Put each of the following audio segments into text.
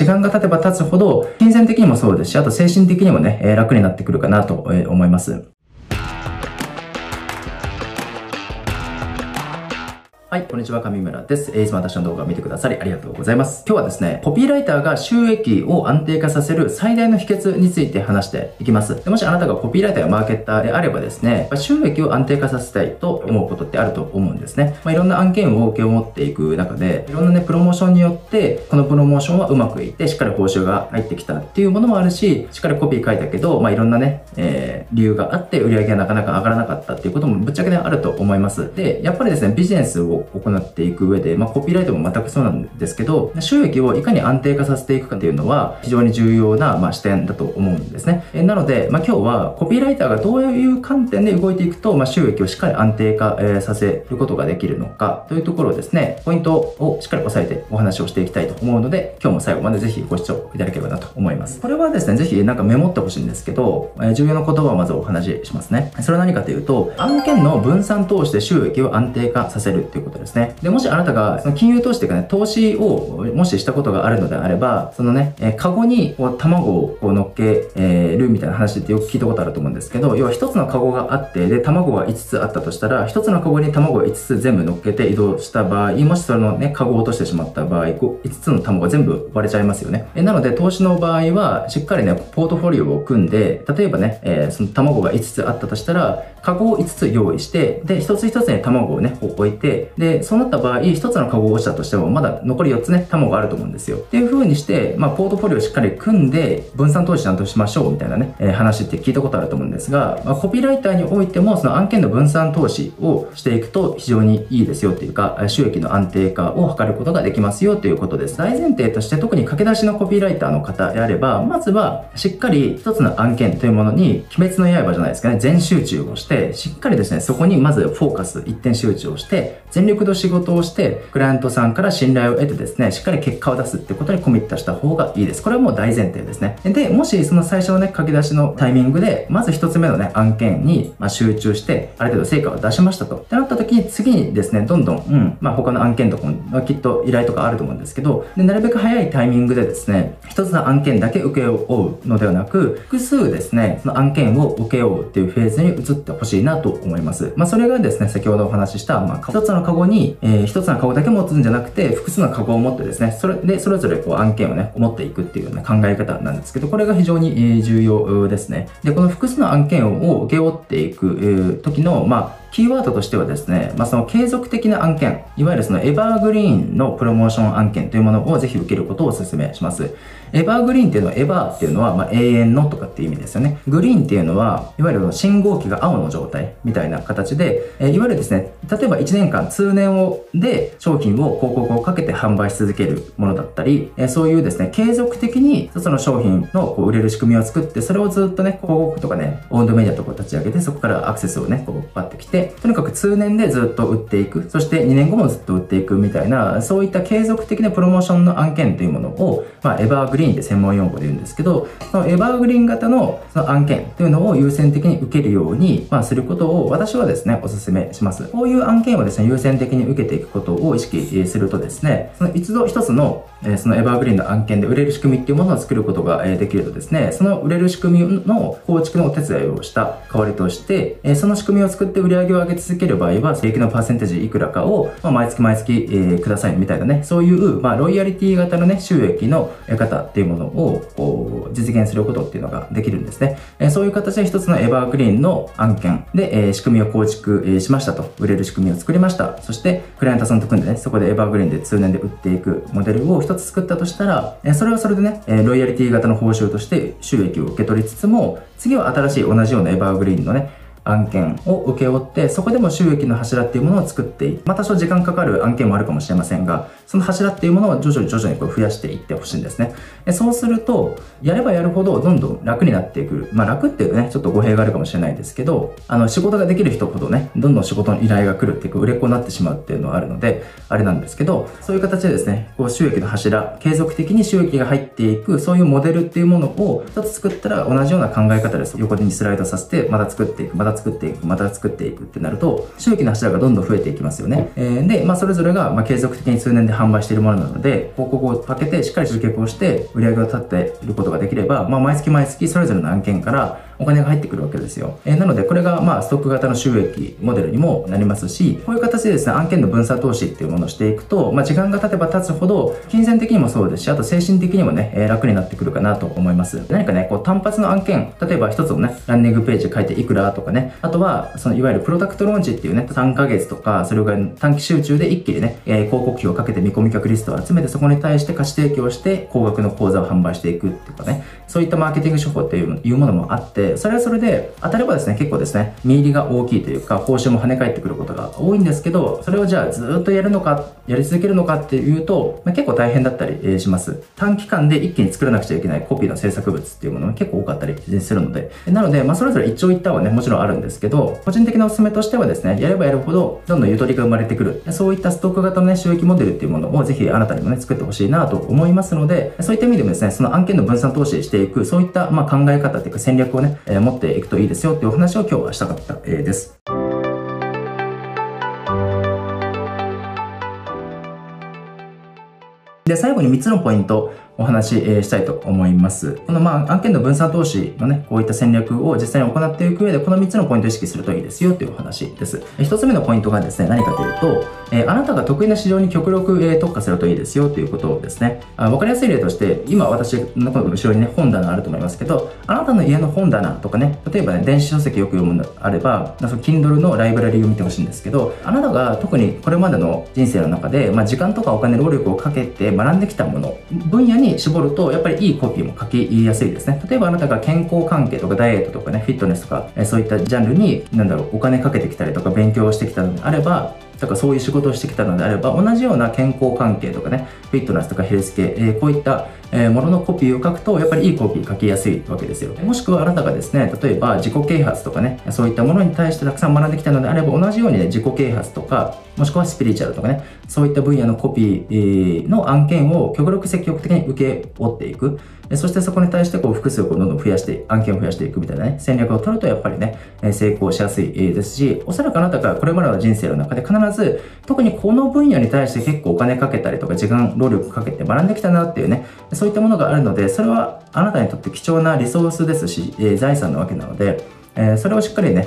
時間が経てば経つほど、金銭的にもそうですし、あと精神的にもね、楽になってくるかなと思います。はい、こんにちは、上村です。いつも私の動画を見てくださりありがとうございます。今日はですね、コピーライターが収益を安定化させる最大の秘訣について話していきます。もしあなたがコピーライターやマーケッターであればですね、収益を安定化させたいと思うことってあると思うんですね。まあ、いろんな案件を受け持っていく中で、いろんなね、プロモーションによって、このプロモーションはうまくいって、しっかり報酬が入ってきたっていうものもあるし、しっかりコピー書いたけど、まあ、いろんなね、えー、理由があって売り上げがなかなか上がらなかったっていうこともぶっちゃけね、あると思います。で、やっぱりですね、ビジネスを行っていく上で、まあ、コピーライトも全くそうなんですけど、収益をいかに安定化させていくかっていうのは非常に重要な、まあ、視点だと思うんですね。えなので、まあ、今日はコピーライターがどういう観点で動いていくと、まあ、収益をしっかり安定化、えさせることができるのかというところをですね、ポイントをしっかり押さえてお話をしていきたいと思うので、今日も最後までぜひご視聴いただければなと思います。これはですね、ぜひなんかメモってほしいんですけど、え重要な言葉をまずお話ししますね。それは何かというと、案件の分散通して収益を安定化させるっていうことですね。で、もしあなたがその金融投資というかね、投資をもししたことがあるのであれば、そのね、えー、カゴにこう卵をこう乗っけ、えー、るみたいな話ってよく聞いたことあると思うんですけど、要は一つのカゴがあって、で、卵が5つあったとしたら、一つのカゴに卵が5つ全部乗っけて移動した場合、もしそのね、カゴを落としてしまった場合、5つの卵が全部割れちゃいますよね。えなので、投資の場合は、しっかりね、ポートフォリオを組んで、例えばね、えー、その卵が5つあったとしたら、カゴを5つ用意して、で、一つ一つに卵をね、こう置いて、で、そうなった場合、一つのカゴを落ちたとしても、まだ残り4つね、卵があると思うんですよ。っていう風にして、まあ、ポートフォリオをしっかり組んで、分散投資ちゃんとしましょうみたいなね、えー、話って聞いたことあると思うんですが、まあ、コピーライターにおいても、その案件の分散投資をしていくと非常にいいですよっていうか、収益の安定化を図ることができますよということです。大前提として特に駆け出しのコピーライターの方であれば、まずはしっかり一つの案件というものに、鬼滅の刃じゃないですかね、全集中をして、しっかりですね、そこにまずフォーカス、一点集中をして、全力の仕事をして、クライアントさんから信頼を得てですね、しっかり結果を出すってことにコミットした方がいいです。これはもう大前提ですね。で、もしその最初のね、書き出しのタイミングで、まず一つ目のね、案件に、ま集中して、ある程度成果を出しましたと。ってなった時に、次にですね、どんどん、うん、まあ他の案件とかも、きっと依頼とかあると思うんですけど、でなるべく早いタイミングでですね、一つの案件だけ請け負うのではなく、複数ですね、その案件を請け負うっていうフェーズに移ってほしいなと思います。まあそれがですね、先ほどお話しした、まあ一つのゴに、えー、一つのカゴだけ持つんじゃなくて、複数のカゴを持ってですね、それで、それぞれこう案件をね、持っていくっていうような考え方なんですけど、これが非常にえ重要ですね。で、この複数の案件を請け負っていく時の、まあ、キーワードとしてはですね、まあ、その継続的な案件、いわゆるそのエバーグリーンのプロモーション案件というものをぜひ受けることをお勧めします。エバーグリーンっていうのは、エバーっていうのは、まあ、永遠のとかっていう意味ですよね。グリーンっていうのは、いわゆる信号機が青の状態みたいな形で、えいわゆるですね、例えば1年間通年をで商品を広告をかけて販売し続けるものだったり、えそういうですね、継続的に一つの商品のこう売れる仕組みを作って、それをずっとね、広告とかね、オンドメディアとか立ち上げて、そこからアクセスをね、こうパッてきて、とにかく通年でずっと売っていく、そして2年後もずっと売っていくみたいな、そういった継続的なプロモーションの案件というものを、まあ、エバーグリーンで専門用語で言うんですけど、そのエバーグリーン型のその案件というのを優先的に受けるように、まあ、することを私はですね、お勧めします。こういう案件をですね、優先的に受けていくことを意識するとですね、その一度一つの、えそのエバーグリーンの案件で売れる仕組みっていうものを作ることができるとですね、その売れる仕組みの構築のお手伝いをした代わりとして、えその仕組みを作って売り上げを上げ続ける場合は、正規のパーセンテージいくらかを、まあ、毎月毎月、えー、くださいみたいなね、そういう、まあ、ロイヤリティ型のね、収益の得方っていうものを、こう、実現することっていうのができるんですね。えそういう形で一つのエバーグリーンの案件で、え仕組みを構築、えしましたと。売れる仕組みを作りました。そして、クライアントさんと組んでね、そこでエバーグリーンで通年で売っていくモデルを一つ作ったとしたら、えそれはそれでね、えロイヤリティ型の報酬として収益を受け取りつつも、次は新しい同じようなエバーグリーンのね、案件を請け負って、そこでも収益の柱っていうものを作ってい。まあ多少時間かかる案件もあるかもしれませんが、その柱っていうものを徐々に徐々にこう増やしていってほしいんですね。そうすると、やればやるほどどんどん楽になっていく。まあ楽っていうね、ちょっと語弊があるかもしれないですけど、あの仕事ができる人ほどね、どんどん仕事の依頼が来るっていうか、売れっ子になってしまうっていうのはあるので、あれなんですけど、そういう形でですね、こう収益の柱、継続的に収益が入っていく、そういうモデルっていうものを一つ作ったら同じような考え方です。横手にスライドさせて、また作っていく、また作っていく、また作っていくってなると、周期の柱がどんどん増えていきますよね。えー、で、まあ、それぞれが、まあ、継続的に数年で販売しているものなので、広告をかけてしっかり集客をして、売り上げを立っていることができれば、まあ、毎月毎月それぞれの案件からお金が入ってくるわけですよ。えー、なので、これが、まあ、ストック型の収益モデルにもなりますし、こういう形でですね、案件の分散投資っていうものをしていくと、まあ、時間が経てば経つほど、金銭的にもそうですし、あと精神的にもね、えー、楽になってくるかなと思います。何かね、こう単発の案件、例えば一つのね、ランニングページ書いていくらとかね、あとは、そのいわゆるプロダクトローンチっていうね、3ヶ月とか、それが短期集中で一気にね、えー、広告費をかけて見込み客リストを集めて、そこに対して貸し提供して、高額の講座を販売していくっていうかね、そういったマーケティング手法っていうものもあって、でそれはそれで、当たればですね、結構ですね、見入りが大きいというか、報酬も跳ね返ってくることが多いんですけど、それをじゃあずっとやるのか、やり続けるのかっていうと、まあ、結構大変だったりします。短期間で一気に作らなくちゃいけないコピーの制作物っていうものが結構多かったりするので、なので、まあ、それぞれ一長一短はね、もちろんあるんですけど、個人的なおすすめとしてはですね、やればやるほど、どんどんゆとりが生まれてくる。そういったストック型のね、収益モデルっていうものをぜひあなたにもね、作ってほしいなと思いますので、そういった意味でもですね、その案件の分散投資していく、そういったまあ考え方っていうか戦略をね、えー、持っていくといいですよっていうお話を今日はしたかった、えー、です。で、最後に3つのポイントお話ししたいと思います。このまあ案件の分散投資のね、こういった戦略を実際に行っていく上で、この3つのポイントを意識するといいですよというお話です。1つ目のポイントがですね、何かというと、え、あなたが得意な市場に極力、え、特化するといいですよということですね。あ分かりやすい例として、今私の後ろにね、本棚あると思いますけど、あなたの家の本棚とかね、例えばね、電子書籍よく読むのあれば、その Kindle のライブラリーを見てほしいんですけど、あなたが特にこれまでの人生の中で、まあ、時間とかお金、労力をかけて学んできたもの、分野にに絞ると、やっぱりいいコピーも書きやすいですね。例えばあなたが健康関係とかダイエットとかね、フィットネスとか、そういったジャンルに、なんだろう、お金かけてきたりとか勉強してきたのであれば、とかそういう仕事をしてきたのであれば、同じような健康関係とかね、フィットネスとかヘルス系、えー、こういった、もののコピーを書くと、やっぱりいいコピー書きやすいわけですよ。もしくはあなたがですね、例えば自己啓発とかね、そういったものに対してたくさん学んできたのであれば、同じようにね、自己啓発とか、もしくはスピリチュアルとかね、そういった分野のコピーの案件を極力積極的に受け負っていく。そしてそこに対してこう複数をどんどん増やして、案件を増やしていくみたいなね、戦略を取るとやっぱりね、成功しやすいですし、おそらくあなたがこれまでの人生の中で必ず、特にこの分野に対して結構お金かけたりとか時間、労力かけて学んできたなっていうね、そういったものがあるので、それはあなたにとって貴重なリソースですし、財産なわけなので、それをしっかりね、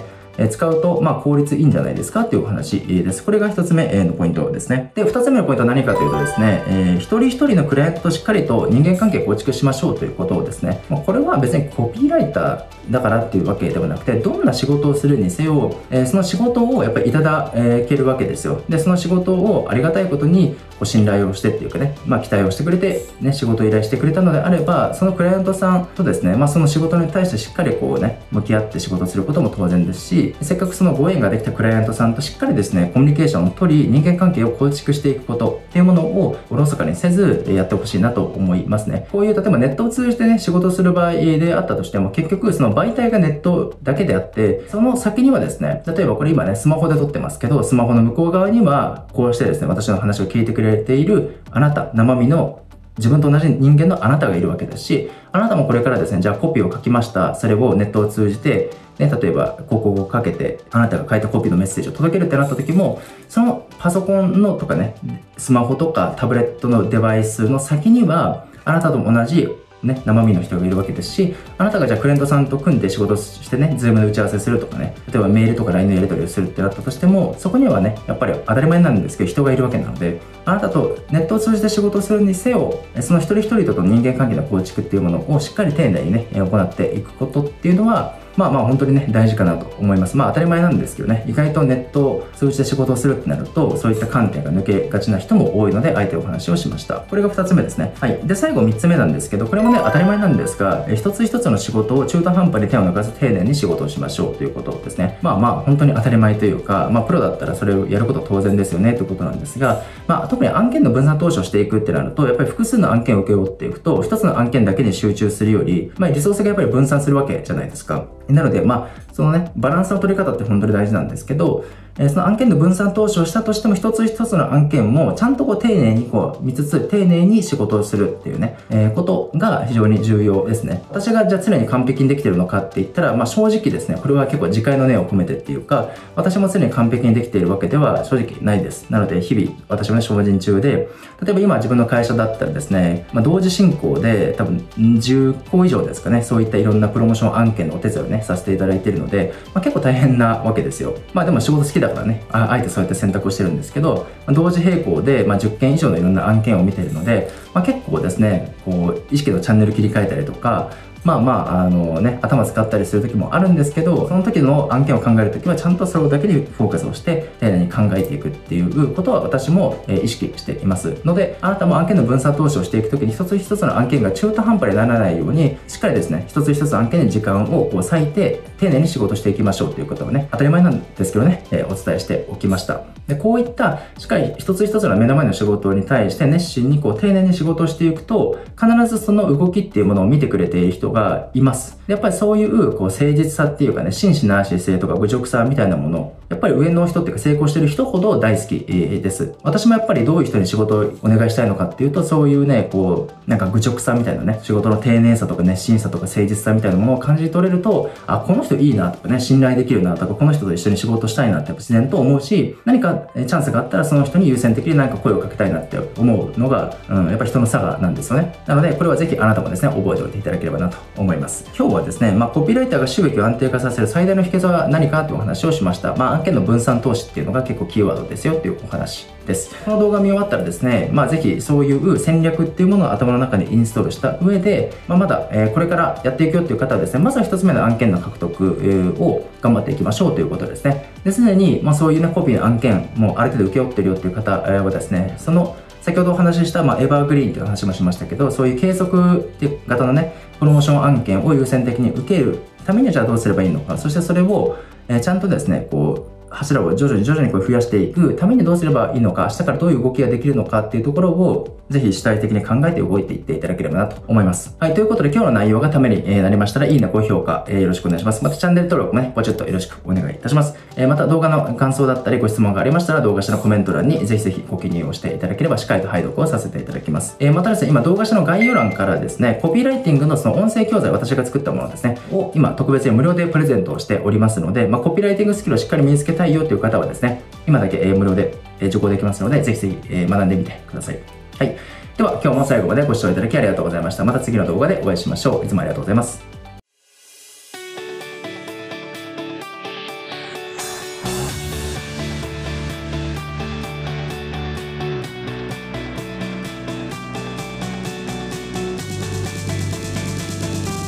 使うと、まあ、効率いいんじゃないですかっていうお話です。これが一つ目のポイントですね。で、二つ目のポイントは何かというとですね、えー、一人一人のクライアントとしっかりと人間関係構築しましょうということをですね、まあ、これは別にコピーライターだからっていうわけではなくて、どんな仕事をするにせよ、えー、その仕事をやっぱりいただけるわけですよ。で、その仕事をありがたいことにこう信頼をしてっていうかね、まあ、期待をしてくれて、ね、仕事を依頼してくれたのであれば、そのクライアントさんとですね、まあ、その仕事に対してしっかりこうね、向き合って仕事することも当然ですし、せっかくそのご縁ができたクライアントさんとしっかりですね、コミュニケーションを取り、人間関係を構築していくことっていうものをおろそかにせずやってほしいなと思いますね。こういう、例えばネットを通じてね、仕事する場合であったとしても、結局その媒体がネットだけであって、その先にはですね、例えばこれ今ね、スマホで撮ってますけど、スマホの向こう側には、こうしてですね、私の話を聞いてくれているあなた、生身の自分と同じ人間のあなたがいるわけですし、あなたもこれからですね、じゃあコピーを書きました。それをネットを通じて、ね、例えば広告をかけて、あなたが書いたコピーのメッセージを届けるってなった時も、そのパソコンのとかね、スマホとかタブレットのデバイスの先には、あなたと同じね、生身の人がいるわけですし、あなたがじゃあクライアントさんと組んで仕事してね、ズームで打ち合わせするとかね、例えばメールとか LINE のやり取りをするってなったとしても、そこにはね、やっぱり当たり前なんですけど、人がいるわけなので、あなたとネットを通じて仕事するにせよ、その一人一人との人間関係の構築っていうものをしっかり丁寧にね、行っていくことっていうのは、まあまあ本当にね、大事かなと思います。まあ当たり前なんですけどね、意外とネットを通じて仕事をするってなると、そういった観点が抜けがちな人も多いので、あえてお話をしました。これが2つ目ですね。はい。で、最後3つ目なんですけど、これもね、当たり前なんですが、一つ一つの仕事を中途半端に手を抜かず丁寧に仕事をしましょうということですね。まあまあ本当に当たり前というか、まあプロだったらそれをやること当然ですよねということなんですが、まあ特に案件の分散投資をしていくってなると、やっぱり複数の案件を請け負っていくと、一つの案件だけに集中するより、まあリソースがやっぱり分散するわけじゃないですか。なので、まあそのね、バランスの取り方って本当に大事なんですけど、えその案件の分散投資をしたとしても、一つ一つの案件も、ちゃんとこう丁寧にこう見つつ、丁寧に仕事をするっていうね、えー、ことが非常に重要ですね。私がじゃあ常に完璧にできてるのかって言ったら、まあ正直ですね、これは結構自戒の念を込めてっていうか、私も常に完璧にできているわけでは正直ないです。なので、日々、私もね、精進中で、例えば今自分の会社だったらですね、まあ同時進行で多分10個以上ですかね、そういったいろんなプロモーション案件のお手伝いをね、させていただいているので、まあ結構大変なわけですよ。まあでも仕事好きだからね、ああえてそうやって選択をしてるんですけど、同時並行で、まあ、10件以上のいろんな案件を見ているので、まあ、結構ですね、こう、意識のチャンネル切り替えたりとか、まあまあ、あのね、頭使ったりする時もあるんですけど、その時の案件を考える時はちゃんとそれだけにフォーカスをして、丁寧に考えていくっていうことは私も、意識していますので、あなたも案件の分散投資をしていく時に一つ一つの案件が中途半端にならないように、しっかりですね、一つ一つ案件に時間をこう割いて、丁寧に仕事していきましょうということをね、当たり前なんですけどね、えお伝えしておきました。で、こういったしっかり一つ一つの目の前の仕事に対して熱心にこう丁寧に仕事をしていくと、必ずその動きっていうものを見てくれている人がいます。やっぱりそういうこう誠実さっていうかね、真摯な姿勢とか愚直さみたいなもの、やっぱり上の人っていうか成功してる人ほど大好きです。私もやっぱりどういう人に仕事をお願いしたいのかっていうと、そういうね、こう、なんか愚直さみたいなね、仕事の丁寧さとか熱心さとか誠実さみたいなものを感じ取れると、あ、この人いいなとかね、信頼できるなとか、この人と一緒に仕事したいなって自然と思うし、何かチャンスがあったらその人に優先的に何か声をかけたいなって思うのが、うん、やっぱ人の差がなんですよね。なので、これはぜひあなたもですね、覚えておいていただければなとと思います。今日はですね、まあ、コピーライターが収益を安定化させる最大の秘訣は何かというお話をしました。まあ、案件の分散投資っていうのが結構キーワードですよっていうお話です。この動画見終わったらですね、まあ、ぜひそういう戦略っていうものを頭の中にインストールした上で、まあ、まだ、えこれからやっていくよっていう方はですね、まずは1つ目の案件の獲得、を頑張っていきましょうということですね。で、すでに、まあ、そういうね、コピーの案件もある程度請け負ってるよっていう方はですね、その先ほどお話しした、まあ、エバーグリーンという話もしましたけど、そういう継続型のね、プロモーション案件を優先的に受けるためにはじゃあどうすればいいのか、そしてそれを、えちゃんとですね、こう、柱を徐々に徐々にこう増やしていくためにどうすればいいのか、明日からどういう動きができるのかっていうところを、ぜひ主体的に考えて動いていっていただければなと思います。はい、ということで今日の内容がためになりましたら、いいね、高評価、えー、よろしくお願いします。またチャンネル登録もね、ポチッとよろしくお願いいたします。えー、また動画の感想だったりご質問がありましたら、動画下のコメント欄にぜひぜひご記入をしていただければ、しっかりと配読をさせていただきます。えー、またですね、今動画下の概要欄からですね、コピーライティングのその音声教材、私が作ったものですね、を今特別に無料でプレゼントをしておりますので、まあ、コピーライティングスキルをしっかり身につけたいよという方はですね、今だけ無料で受講できますので、ぜひぜひ学んでみてください。はい。では、今日も最後までご視聴いただきありがとうございました。また次の動画でお会いしましょう。いつもありがとうございます。